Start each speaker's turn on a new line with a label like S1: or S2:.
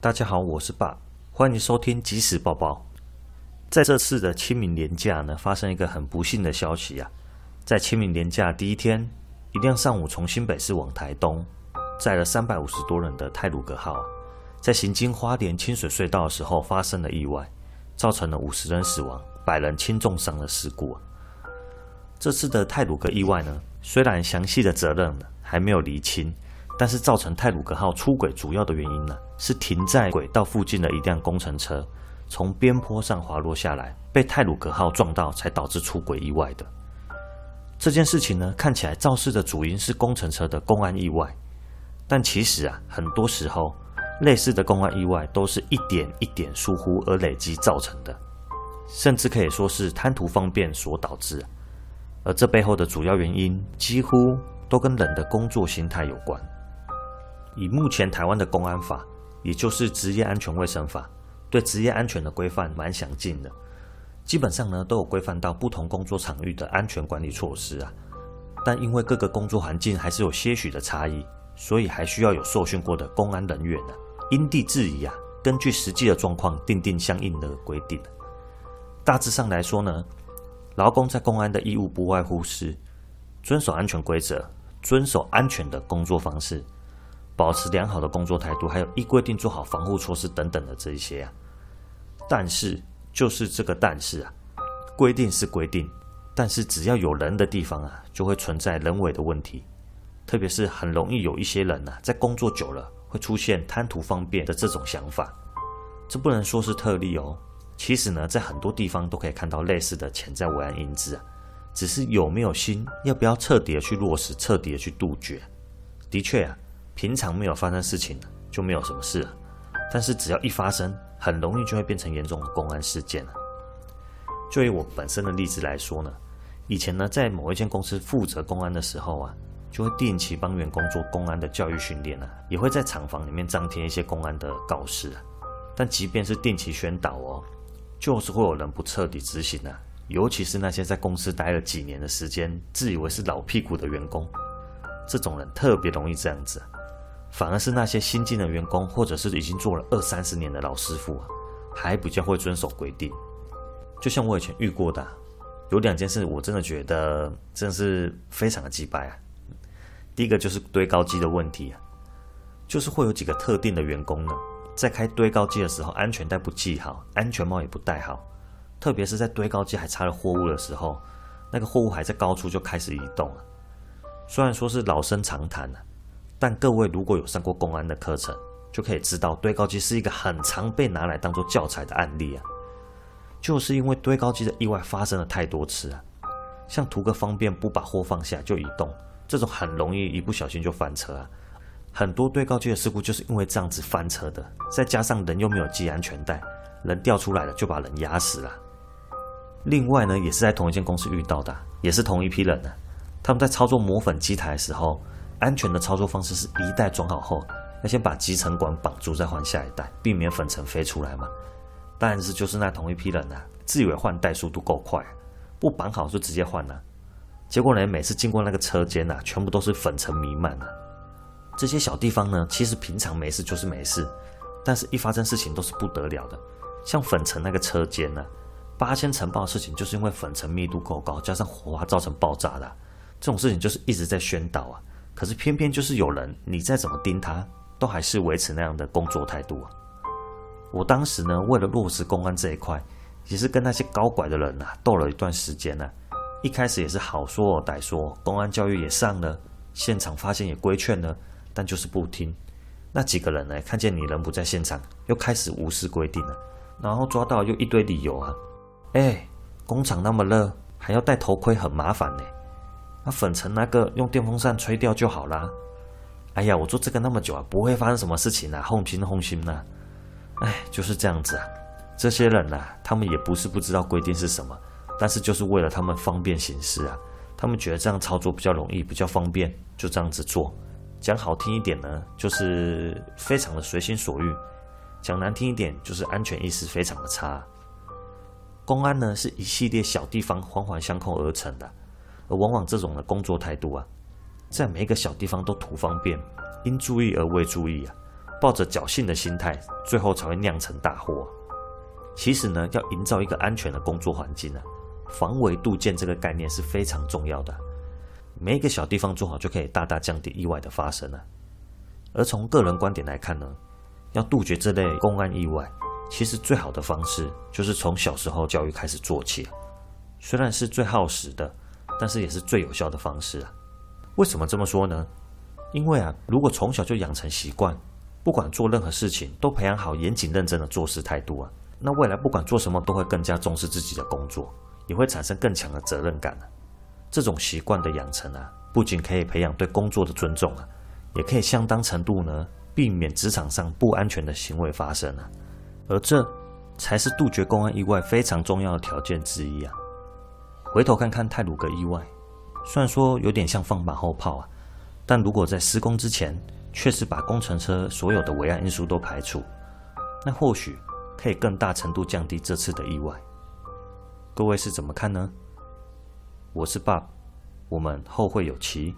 S1: 大家好，我是爸，欢迎收听即时报报。在这次的清明连假呢，发生一个很不幸的消息啊。在清明连假第一天，一辆上午从新北市往台东，载了三百五十多人的泰鲁阁号，在行经花莲清水隧道的时候发生了意外，造成了五十人死亡、百人轻重伤的事故。这次的泰鲁阁意外呢，虽然详细的责任还没有厘清。但是造成泰鲁格号出轨主要的原因呢，是停在轨道附近的一辆工程车从边坡上滑落下来，被泰鲁格号撞到，才导致出轨意外的。这件事情呢，看起来肇事的主因是工程车的公安意外，但其实啊，很多时候类似的公安意外都是一点一点疏忽而累积造成的，甚至可以说是贪图方便所导致。而这背后的主要原因，几乎都跟人的工作心态有关。以目前台湾的公安法，也就是职业安全卫生法，对职业安全的规范蛮详尽的，基本上呢都有规范到不同工作场域的安全管理措施啊。但因为各个工作环境还是有些许的差异，所以还需要有受训过的公安人员呢，因地制宜啊，根据实际的状况订定相应的规定。大致上来说呢，劳工在公安的义务不外乎是遵守安全规则，遵守安全的工作方式。保持良好的工作态度，还有依规定做好防护措施等等的这一些啊，但是就是这个但是啊，规定是规定，但是只要有人的地方啊，就会存在人为的问题，特别是很容易有一些人呐、啊，在工作久了会出现贪图方便的这种想法，这不能说是特例哦，其实呢，在很多地方都可以看到类似的潜在危害因子啊，只是有没有心，要不要彻底的去落实，彻底的去杜绝，的确啊。平常没有发生事情就没有什么事，但是只要一发生，很容易就会变成严重的公安事件了。就以我本身的例子来说呢，以前呢在某一间公司负责公安的时候啊，就会定期帮员工做公安的教育训练啊，也会在厂房里面张贴一些公安的告示。但即便是定期宣导哦，就是会有人不彻底执行啊，尤其是那些在公司待了几年的时间，自以为是老屁股的员工，这种人特别容易这样子。反而是那些新进的员工，或者是已经做了二三十年的老师傅啊，还比较会遵守规定。就像我以前遇过的，有两件事，我真的觉得真的是非常的机掰啊。第一个就是堆高机的问题啊，就是会有几个特定的员工呢，在开堆高机的时候，安全带不系好，安全帽也不戴好，特别是在堆高机还插了货物的时候，那个货物还在高处就开始移动了。虽然说是老生常谈了。但各位如果有上过公安的课程，就可以知道堆高机是一个很常被拿来当做教材的案例啊。就是因为堆高机的意外发生了太多次啊，像图个方便不把货放下就移动，这种很容易一不小心就翻车啊。很多堆高机的事故就是因为这样子翻车的，再加上人又没有系安全带，人掉出来了就把人压死了。另外呢，也是在同一间公司遇到的，也是同一批人呢，他们在操作磨粉机台的时候。安全的操作方式是一袋装好后，要先把集成管绑住，再换下一袋，避免粉尘飞出来嘛。但是就是那同一批人啊，自以为换袋速度够快，不绑好就直接换了。结果呢，每次经过那个车间啊，全部都是粉尘弥漫啊。这些小地方呢，其实平常没事就是没事，但是一发生事情都是不得了的。像粉尘那个车间呢，八千尘爆的事情，就是因为粉尘密度够高，加上火花造成爆炸的。这种事情就是一直在宣导啊。可是偏偏就是有人，你再怎么盯他，都还是维持那样的工作态度啊。我当时呢，为了落实公安这一块，也是跟那些高拐的人呐、啊、斗了一段时间呢、啊。一开始也是好说歹说，公安教育也上了，现场发现也规劝了，但就是不听。那几个人呢，看见你人不在现场，又开始无视规定了，然后抓到又一堆理由啊。哎，工厂那么热，还要戴头盔，很麻烦呢。那粉尘那个用电风扇吹掉就好啦。哎呀，我做这个那么久啊，不会发生什么事情啊，放心放心呐。哎，就是这样子啊。这些人呐、啊，他们也不是不知道规定是什么，但是就是为了他们方便行事啊。他们觉得这样操作比较容易，比较方便，就这样子做。讲好听一点呢，就是非常的随心所欲；讲难听一点，就是安全意识非常的差。公安呢，是一系列小地方环环相扣而成的。而往往这种的工作态度啊，在每一个小地方都图方便，因注意而未注意啊，抱着侥幸的心态，最后才会酿成大祸。其实呢，要营造一个安全的工作环境呢，防微杜渐这个概念是非常重要的。每一个小地方做好，就可以大大降低意外的发生了。而从个人观点来看呢，要杜绝这类公安意外，其实最好的方式就是从小时候教育开始做起。虽然是最耗时的，但是也是最有效的方式啊。为什么这么说呢？因为啊，如果从小就养成习惯，不管做任何事情都培养好严谨认真的做事态度啊，那未来不管做什么都会更加重视自己的工作，也会产生更强的责任感啊。这种习惯的养成啊，不仅可以培养对工作的尊重啊，也可以相当程度呢避免职场上不安全的行为发生啊。而这才是杜绝公安意外非常重要的条件之一啊。回头看看泰鲁格意外，虽然说有点像放马后炮啊。但如果在施工之前，确实把工程车所有的危险因素都排除，那或许可以更大程度降低这次的意外。各位是怎么看呢？我是 Bob，我们后会有期。